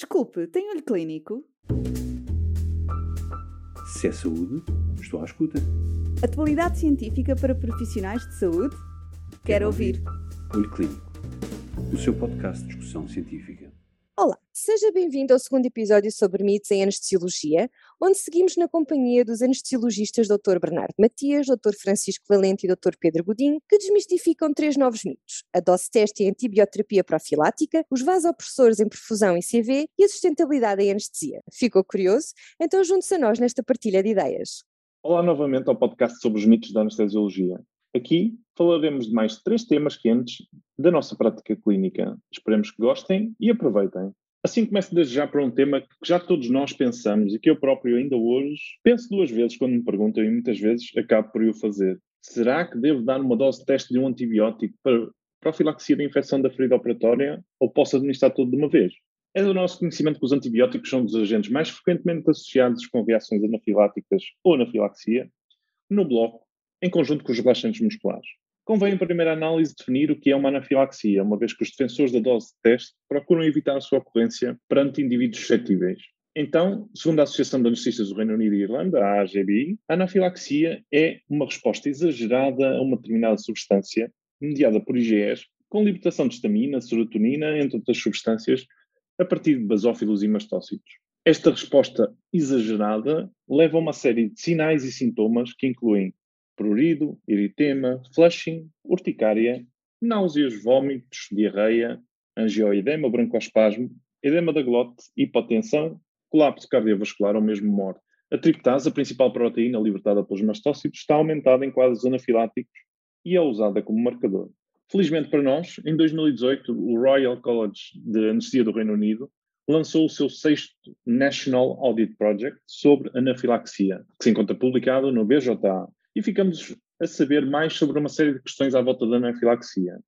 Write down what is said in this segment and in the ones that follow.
Desculpe, tem olho clínico? Se é saúde, estou à escuta. Atualidade científica para profissionais de saúde? Quero, Quero ouvir. Olho Clínico, o seu podcast de discussão científica. Seja bem-vindo ao segundo episódio sobre mitos em anestesiologia, onde seguimos na companhia dos anestesiologistas Dr. Bernardo Matias, Dr. Francisco Valente e Dr. Pedro Godinho, que desmistificam três novos mitos: a dose teste e a antibioterapia profilática, os vasopressores em perfusão e CV e a sustentabilidade em anestesia. Ficou curioso? Então junte-se a nós nesta partilha de ideias. Olá novamente ao podcast sobre os mitos da anestesiologia. Aqui falaremos de mais três temas quentes da nossa prática clínica. Esperemos que gostem e aproveitem. Assim começo desde já para um tema que já todos nós pensamos e que eu próprio ainda hoje penso duas vezes quando me perguntam e muitas vezes acabo por o fazer. Será que devo dar uma dose de teste de um antibiótico para profilaxia da infecção da ferida operatória ou posso administrar tudo de uma vez? É do nosso conhecimento que os antibióticos são dos agentes mais frequentemente associados com reações anafiláticas ou anafilaxia no bloco, em conjunto com os relaxantes musculares. Convém, em primeira análise, definir o que é uma anafilaxia, uma vez que os defensores da dose de teste procuram evitar a sua ocorrência perante indivíduos suscetíveis. Então, segundo a Associação de Anestesistas do Reino Unido e Irlanda, a AGBI, a anafilaxia é uma resposta exagerada a uma determinada substância, mediada por IgEs, com libertação de histamina, serotonina, entre outras substâncias, a partir de basófilos e mastócitos. Esta resposta exagerada leva a uma série de sinais e sintomas que incluem prurido, eritema, flushing, urticária, náuseas, vômitos, diarreia, angioedema, broncoespasmo, edema da glote, hipotensão, colapso cardiovascular ou mesmo morte. A triptase, a principal proteína libertada pelos mastócitos, está aumentada em quadros anafiláticos e é usada como marcador. Felizmente para nós, em 2018, o Royal College de Anestesia do Reino Unido lançou o seu sexto National Audit Project sobre anafilaxia, que se encontra publicado no BJA, e ficamos a saber mais sobre uma série de questões à volta da anafilaxia.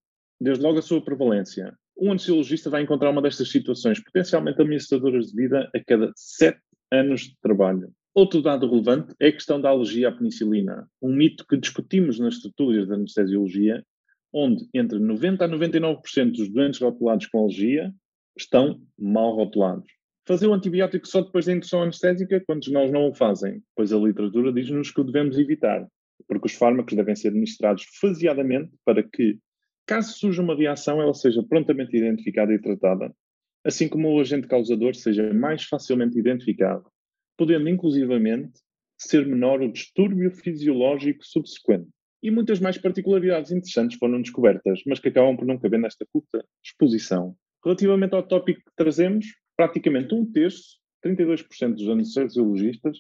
Desde logo a sua prevalência. Um anestesiologista vai encontrar uma destas situações potencialmente ameaçadoras de vida a cada sete anos de trabalho. Outro dado relevante é a questão da alergia à penicilina, um mito que discutimos nas estruturas da anestesiologia, onde entre 90% a 99% dos doentes rotulados com alergia estão mal rotulados. Fazer o antibiótico só depois da indução anestésica, quantos nós não o fazem? Pois a literatura diz-nos que o devemos evitar, porque os fármacos devem ser administrados faseadamente para que, caso surja uma reação, ela seja prontamente identificada e tratada, assim como o agente causador seja mais facilmente identificado, podendo inclusivamente ser menor o distúrbio fisiológico subsequente. E muitas mais particularidades interessantes foram descobertas, mas que acabam por não caber nesta curta exposição. Relativamente ao tópico que trazemos, praticamente um terço, 32% dos anestesiologistas,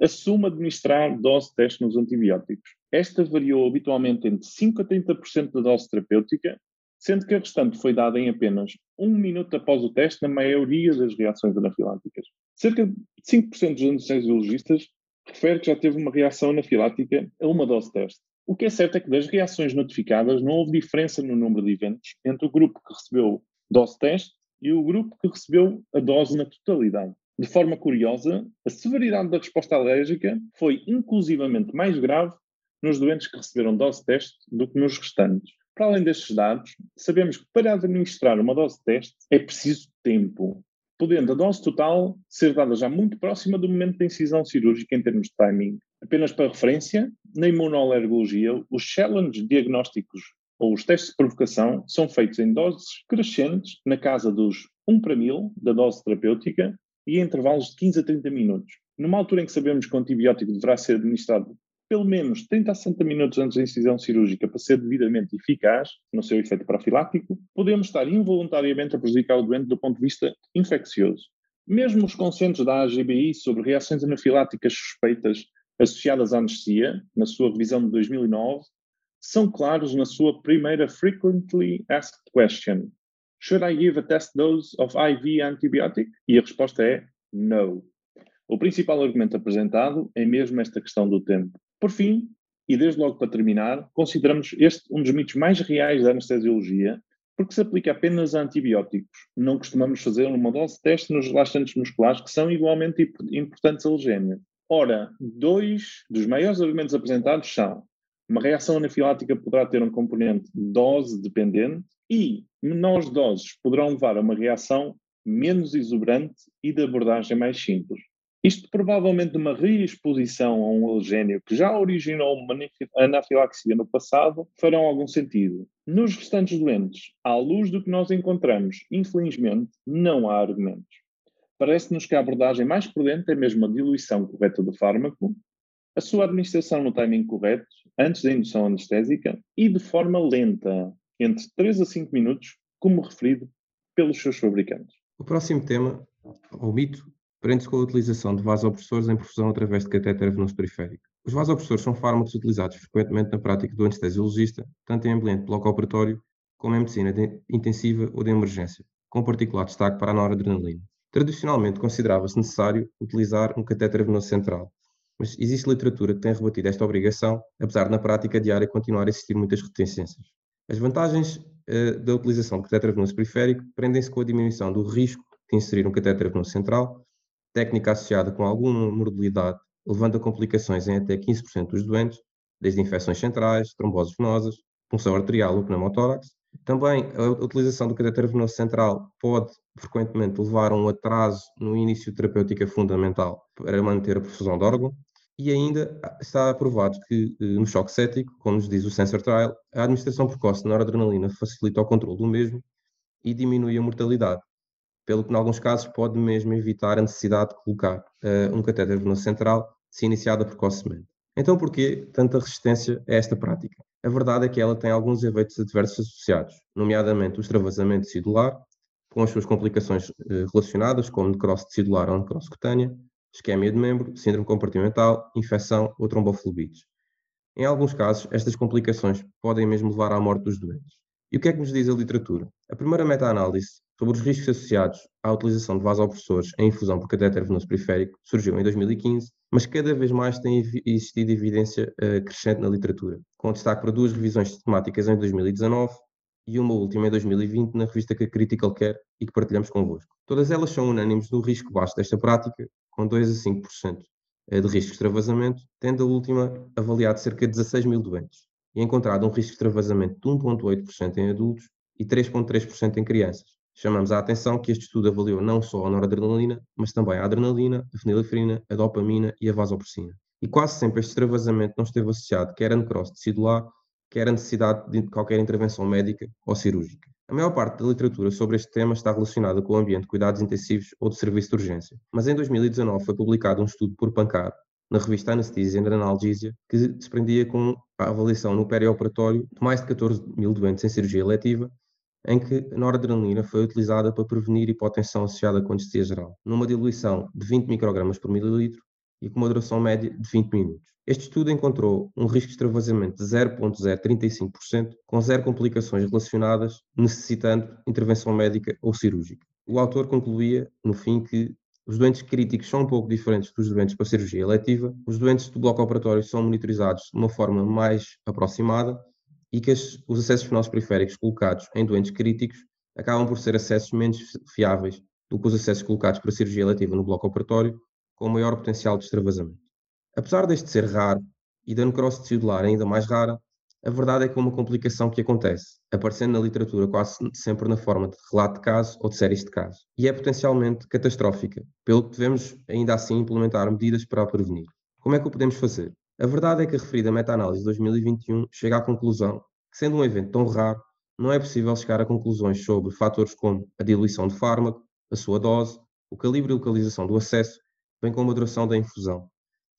assume administrar dose teste nos antibióticos. Esta variou habitualmente entre 5% a 30% da dose terapêutica, sendo que a restante foi dada em apenas um minuto após o teste na maioria das reações anafiláticas. Cerca de 5% dos anestesiologistas refere que já teve uma reação anafilática a uma dose teste. O que é certo é que das reações notificadas não houve diferença no número de eventos entre o grupo que recebeu dose teste e o grupo que recebeu a dose na totalidade. De forma curiosa, a severidade da resposta alérgica foi inclusivamente mais grave nos doentes que receberam dose teste do que nos restantes. Para além destes dados, sabemos que para administrar uma dose teste é preciso tempo, podendo a dose total ser dada já muito próxima do momento da incisão cirúrgica em termos de timing. Apenas para referência, na imunoalergologia, os challenge diagnósticos ou os testes de provocação são feitos em doses crescentes, na casa dos 1 para 1000 da dose terapêutica e em intervalos de 15 a 30 minutos. Numa altura em que sabemos que o antibiótico deverá ser administrado pelo menos 30 a 60 minutos antes da incisão cirúrgica para ser devidamente eficaz no seu efeito profilático, podemos estar involuntariamente a prejudicar o doente do ponto de vista infeccioso. Mesmo os consensos da AGBI sobre reações anafiláticas suspeitas associadas à anestesia, na sua revisão de 2009, são claros na sua primeira frequently asked question. Should I give a test dose of IV antibiotic? E a resposta é no. O principal argumento apresentado é mesmo esta questão do tempo. Por fim, e desde logo para terminar, consideramos este um dos mitos mais reais da anestesiologia, porque se aplica apenas a antibióticos. Não costumamos fazer uma dose de teste nos relaxantes musculares, que são igualmente importantes alergénios. Ora, dois dos maiores argumentos apresentados são uma reação anafilática poderá ter um componente dose dependente e menores doses poderão levar a uma reação menos exuberante e de abordagem mais simples. Isto provavelmente uma reexposição a um alergénio que já originou uma anafilaxia no passado farão algum sentido. Nos restantes doentes, à luz do que nós encontramos, infelizmente, não há argumentos. Parece-nos que a abordagem mais prudente é mesmo a diluição correta do fármaco, a sua administração no timing correto, antes da indução anestésica e de forma lenta, entre 3 a 5 minutos, como referido pelos seus fabricantes. O próximo tema, o mito, prende-se com a utilização de vasopressores em perfusão através de catéter venoso periférico. Os vasopressores são fármacos utilizados frequentemente na prática do anestesiologista, tanto em ambiente bloco-operatório como em medicina intensiva ou de emergência, com particular destaque para a noradrenalina. Tradicionalmente considerava-se necessário utilizar um catéter venoso central, mas existe literatura que tem rebatido esta obrigação, apesar de na prática diária continuar a existir muitas reticências. As vantagens uh, da utilização de catéter venoso periférico prendem-se com a diminuição do risco de inserir um catéter venoso central, técnica associada com alguma morbilidade, levando a complicações em até 15% dos doentes, desde infecções centrais, tromboses venosas, punção arterial ou pneumotórax, também a utilização do catéter venoso central pode frequentemente levar a um atraso no início terapêutica fundamental para manter a perfusão de órgão. E ainda está aprovado que eh, no choque cético, como nos diz o Sensor Trial, a administração precoce de noradrenalina facilita o controle do mesmo e diminui a mortalidade, pelo que, em alguns casos, pode mesmo evitar a necessidade de colocar uh, um catéter venoso central se iniciada precocemente. Então, por que tanta resistência a esta prática? A verdade é que ela tem alguns efeitos adversos associados, nomeadamente o extravasamento cedular, com as suas complicações eh, relacionadas, como necrose cedular ou necrose cutânea, isquemia de membro, síndrome compartimental, infecção ou tromboflebites. Em alguns casos, estas complicações podem mesmo levar à morte dos doentes. E o que é que nos diz a literatura? A primeira meta-análise sobre os riscos associados à utilização de vasopressores em infusão por catéter venoso periférico surgiu em 2015, mas cada vez mais tem existido evidência uh, crescente na literatura, com destaque para duas revisões sistemáticas em 2019 e uma última em 2020 na revista Critical Care e que partilhamos convosco. Todas elas são unânimes no risco baixo desta prática, com 2 a 5% eh, de risco de extravasamento, tendo a última avaliado cerca de 16 mil doentes e encontrado um risco de extravasamento de 1,8% em adultos e 3,3% em crianças. Chamamos a atenção que este estudo avaliou não só a noradrenalina, mas também a adrenalina, a fenilefrina, a dopamina e a vasopressina. E quase sempre este extravasamento não esteve associado quer a necrose tecidular, quer a necessidade de qualquer intervenção médica ou cirúrgica. A maior parte da literatura sobre este tema está relacionada com o ambiente de cuidados intensivos ou de serviço de urgência, mas em 2019 foi publicado um estudo por Pancar, na revista Anesthesia and Analgesia, que se desprendia com a avaliação no perioperatório de mais de 14 mil doentes em cirurgia eletiva em que a noradrenalina foi utilizada para prevenir hipotensão associada com anestesia geral, numa diluição de 20 microgramas por mililitro e com uma duração média de 20 minutos. Este estudo encontrou um risco de extravasamento de 0,035%, com zero complicações relacionadas, necessitando intervenção médica ou cirúrgica. O autor concluía, no fim, que os doentes críticos são um pouco diferentes dos doentes para cirurgia eletiva. Os doentes do bloco operatório são monitorizados de uma forma mais aproximada e que as, os acessos fenosos periféricos colocados em doentes críticos acabam por ser acessos menos fiáveis do que os acessos colocados para cirurgia eletiva no bloco operatório, com maior potencial de extravasamento. Apesar deste ser raro e da necrose tecidular ainda mais rara, a verdade é que é uma complicação que acontece, aparecendo na literatura quase sempre na forma de relato de caso ou de séries de casos, e é potencialmente catastrófica, pelo que devemos ainda assim implementar medidas para a prevenir. Como é que o podemos fazer? A verdade é que a referida meta-análise de 2021 chega à conclusão que, sendo um evento tão raro, não é possível chegar a conclusões sobre fatores como a diluição de fármaco, a sua dose, o calibre e localização do acesso, bem como a duração da infusão,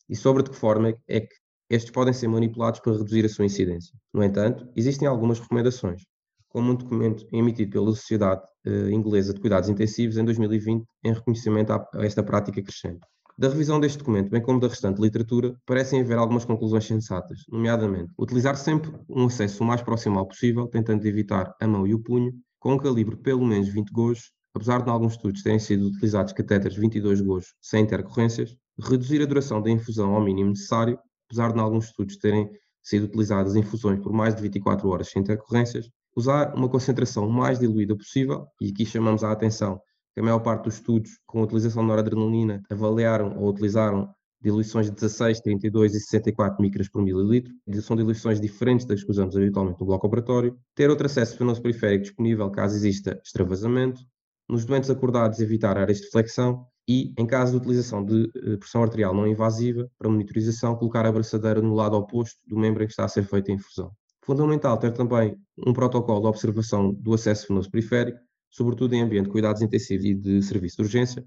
e sobre de que forma é que estes podem ser manipulados para reduzir a sua incidência. No entanto, existem algumas recomendações, como um documento emitido pela Sociedade eh, Inglesa de Cuidados Intensivos em 2020, em reconhecimento a esta prática crescente. Da revisão deste documento, bem como da restante literatura, parecem haver algumas conclusões sensatas, nomeadamente utilizar sempre um acesso o mais próximo possível, tentando evitar a mão e o punho, com um calibre pelo menos 20 gojos, apesar de em alguns estudos terem sido utilizados catéteres 22 gojos sem intercorrências, reduzir a duração da infusão ao mínimo necessário, apesar de em alguns estudos terem sido utilizadas infusões por mais de 24 horas sem intercorrências, usar uma concentração mais diluída possível, e aqui chamamos a atenção que a maior parte dos estudos com a utilização de noradrenalina avaliaram ou utilizaram diluições de 16, 32 e 64 micras por mililitro. São diluições diferentes das que usamos habitualmente no bloco operatório. Ter outro acesso venoso periférico disponível caso exista extravasamento. nos doentes acordados evitar áreas de flexão e, em caso de utilização de eh, pressão arterial não invasiva, para monitorização, colocar a braçadeira no lado oposto do membro em que está a ser feita a infusão. Fundamental ter também um protocolo de observação do acesso venoso periférico, sobretudo em ambiente de cuidados intensivos e de serviço de urgência,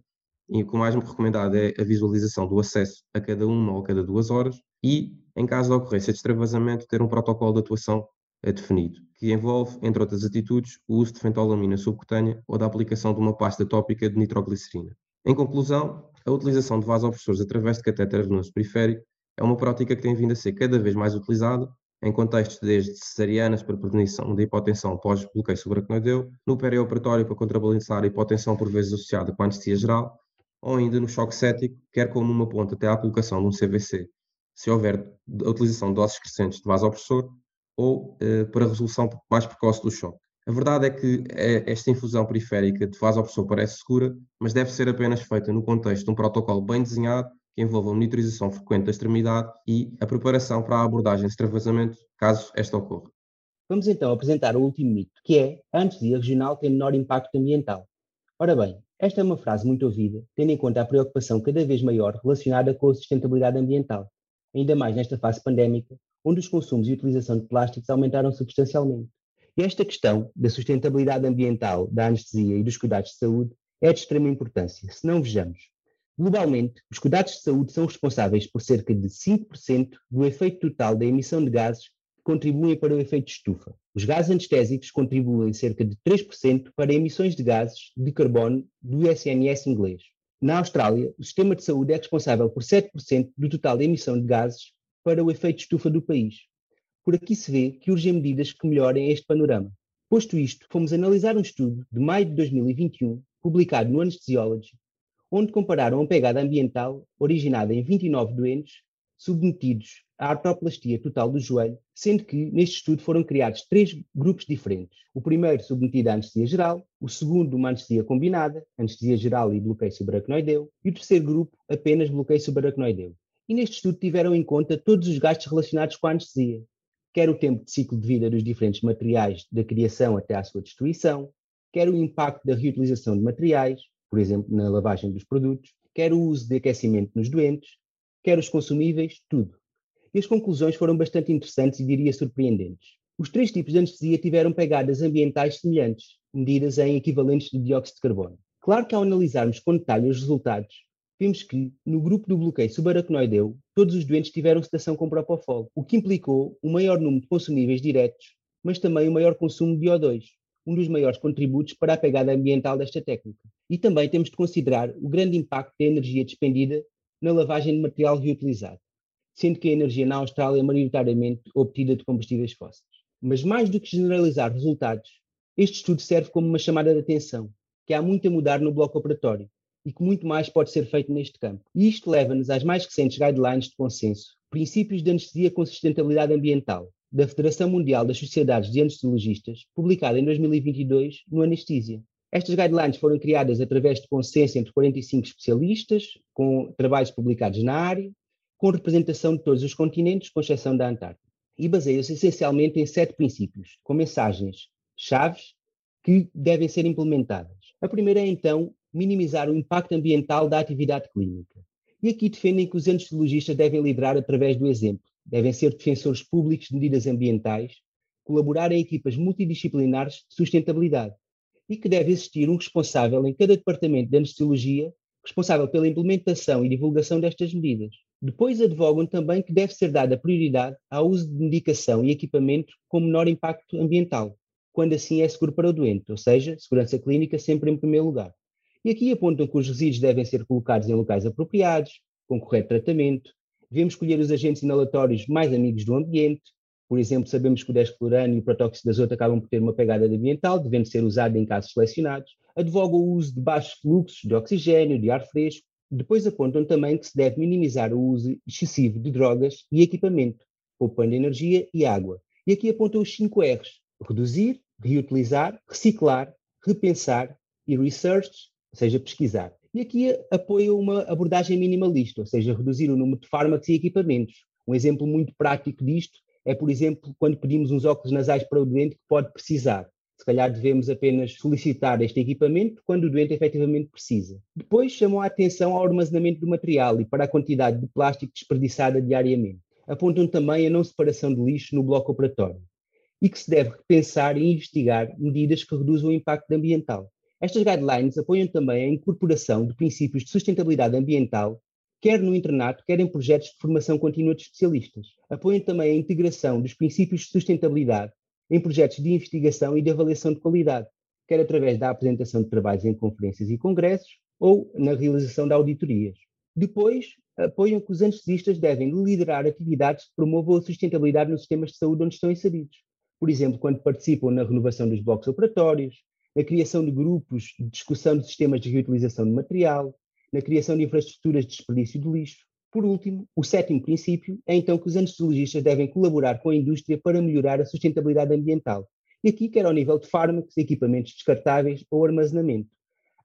e o que mais recomendado é a visualização do acesso a cada uma ou a cada duas horas e, em caso de ocorrência de extravasamento, ter um protocolo de atuação eh, definido, que envolve, entre outras atitudes, o uso de fentolamina subcutânea ou da aplicação de uma pasta tópica de nitroglicerina. Em conclusão, a utilização de vasopressores através de catéter venoso periférico é uma prática que tem vindo a ser cada vez mais utilizada em contextos desde cesarianas para prevenção da hipotensão pós-bloqueio subaracnoideu, no perioperatório para contrabalançar a hipotensão por vezes associada com anestesia geral, ou ainda no choque cético, quer como numa ponta até à colocação de um CVC, se houver a utilização de doses crescentes de vasopressor ou eh, para a resolução mais precoce do choque. A verdade é que eh, esta infusão periférica de vasopressor parece segura, mas deve ser apenas feita no contexto de um protocolo bem desenhado que envolva monitorização frequente da extremidade e a preparação para a abordagem de extravasamento, caso esta ocorra. Vamos então apresentar o último mito, que é a anestesia regional tem menor impacto ambiental. Ora bem, esta é uma frase muito ouvida, tendo em conta a preocupação cada vez maior relacionada com a sustentabilidade ambiental, ainda mais nesta fase pandémica, onde os consumos e utilização de plásticos aumentaram substancialmente. E esta questão da sustentabilidade ambiental, da anestesia e dos cuidados de saúde é de extrema importância. Se não vejamos, Globalmente, os cuidados de saúde são responsáveis por cerca de 5% do efeito total da emissão de gases que contribuem para o efeito estufa. Os gases anestésicos contribuem cerca de 3% para emissões de gases de carbono do SNS inglês. Na Austrália, o sistema de saúde é responsável por 7% do total da emissão de gases para o efeito estufa do país. Por aqui se vê que urgem medidas que melhorem este panorama. Posto isto, fomos analisar um estudo de maio de 2021, publicado no Anesthesiology, onde compararam a pegada ambiental originada em 29 doentes submetidos à artroplastia total do joelho, sendo que neste estudo foram criados três grupos diferentes. O primeiro submetido à anestesia geral, o segundo uma anestesia combinada, anestesia geral e bloqueio subaracnoideu, e o terceiro grupo apenas bloqueio subaracnoideu. E neste estudo tiveram em conta todos os gastos relacionados com a anestesia, quer o tempo de ciclo de vida dos diferentes materiais da criação até à sua destruição, quer o impacto da reutilização de materiais, por exemplo, na lavagem dos produtos, quer o uso de aquecimento nos doentes, quer os consumíveis, tudo. E as conclusões foram bastante interessantes e diria surpreendentes. Os três tipos de anestesia tiveram pegadas ambientais semelhantes, medidas em equivalentes de dióxido de carbono. Claro que ao analisarmos com detalhe os resultados, vimos que, no grupo do bloqueio subaracnoideu, todos os doentes tiveram sedação com propofol, o que implicou um maior número de consumíveis diretos, mas também um maior consumo de O2, um dos maiores contributos para a pegada ambiental desta técnica. E também temos de considerar o grande impacto da energia despendida na lavagem de material reutilizado, sendo que a energia na Austrália é maioritariamente obtida de combustíveis fósseis. Mas mais do que generalizar resultados, este estudo serve como uma chamada de atenção, que há muito a mudar no bloco operatório e que muito mais pode ser feito neste campo. E isto leva-nos às mais recentes guidelines de consenso, princípios de anestesia com sustentabilidade ambiental, da Federação Mundial das Sociedades de Anestesiologistas, publicada em 2022 no Anestésia. Estas guidelines foram criadas através de consenso entre 45 especialistas, com trabalhos publicados na área, com representação de todos os continentes, com exceção da Antártida. E baseiam-se essencialmente em sete princípios, com mensagens chaves que devem ser implementadas. A primeira é, então, minimizar o impacto ambiental da atividade clínica. E aqui defendem que os anestesiologistas devem liderar através do exemplo, devem ser defensores públicos de medidas ambientais, colaborar em equipas multidisciplinares de sustentabilidade e que deve existir um responsável em cada departamento de anestesiologia responsável pela implementação e divulgação destas medidas. Depois advogam também que deve ser dada prioridade ao uso de medicação e equipamento com menor impacto ambiental, quando assim é seguro para o doente, ou seja, segurança clínica sempre em primeiro lugar. E aqui apontam que os resíduos devem ser colocados em locais apropriados, com correto tratamento, Devemos escolher os agentes inalatórios mais amigos do ambiente. Por exemplo, sabemos que o desflurano e o protóxido de azoto acabam por ter uma pegada ambiental, devendo ser usado em casos selecionados. Advoga o uso de baixos fluxos de oxigênio, de ar fresco. Depois apontam também que se deve minimizar o uso excessivo de drogas e equipamento, poupando energia e água. E aqui apontam os 5 R's: reduzir, reutilizar, reciclar, repensar e research, ou seja, pesquisar. E aqui apoia uma abordagem minimalista, ou seja, reduzir o número de fármacos e equipamentos. Um exemplo muito prático disto é, por exemplo, quando pedimos uns óculos nasais para o doente que pode precisar. Se calhar devemos apenas solicitar este equipamento quando o doente efetivamente precisa. Depois chamam a atenção ao armazenamento do material e para a quantidade de plástico desperdiçada diariamente. Apontam também a não separação de lixo no bloco operatório e que se deve repensar e investigar medidas que reduzam o impacto ambiental. Estas guidelines apoiam também a incorporação de princípios de sustentabilidade ambiental, quer no internato, quer em projetos de formação contínua de especialistas. Apoiam também a integração dos princípios de sustentabilidade em projetos de investigação e de avaliação de qualidade, quer através da apresentação de trabalhos em conferências e congressos ou na realização de auditorias. Depois, apoiam que os anestesistas devem liderar atividades que promovam a sustentabilidade nos sistemas de saúde onde estão inseridos. Por exemplo, quando participam na renovação dos blocos operatórios, na criação de grupos de discussão de sistemas de reutilização de material, na criação de infraestruturas de desperdício de lixo. Por último, o sétimo princípio é então que os anestesiologistas devem colaborar com a indústria para melhorar a sustentabilidade ambiental, e aqui quer ao nível de fármacos, equipamentos descartáveis ou armazenamento.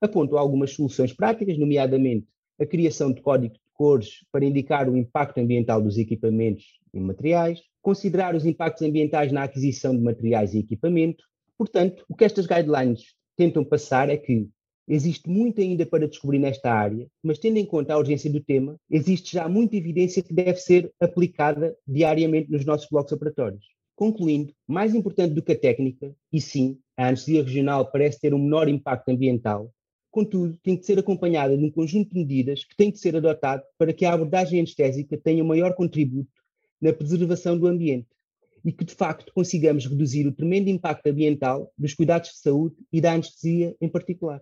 Aponto algumas soluções práticas, nomeadamente a criação de código de cores para indicar o impacto ambiental dos equipamentos e materiais, considerar os impactos ambientais na aquisição de materiais e equipamento, Portanto, o que estas guidelines tentam passar é que existe muito ainda para descobrir nesta área, mas tendo em conta a urgência do tema, existe já muita evidência que deve ser aplicada diariamente nos nossos blocos operatórios. Concluindo, mais importante do que a técnica, e sim, a anestesia regional parece ter um menor impacto ambiental, contudo, tem que ser acompanhada de um conjunto de medidas que tem que ser adotado para que a abordagem anestésica tenha maior contributo na preservação do ambiente e que de facto consigamos reduzir o tremendo impacto ambiental dos cuidados de saúde e da anestesia em particular.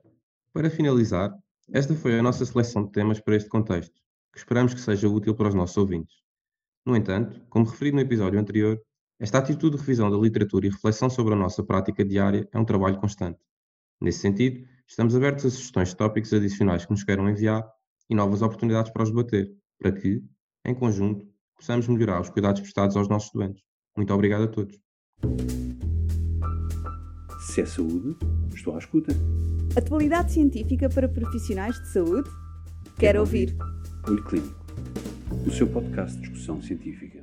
Para finalizar, esta foi a nossa seleção de temas para este contexto, que esperamos que seja útil para os nossos ouvintes. No entanto, como referido no episódio anterior, esta atitude de revisão da literatura e reflexão sobre a nossa prática diária é um trabalho constante. Nesse sentido, estamos abertos a sugestões de tópicos adicionais que nos queiram enviar e novas oportunidades para os debater, para que, em conjunto, possamos melhorar os cuidados prestados aos nossos doentes. Muito obrigado a todos. Se é saúde, estou à escuta. Atualidade científica para profissionais de saúde? Quero ouvir. Olho Clínico, o seu podcast de discussão científica.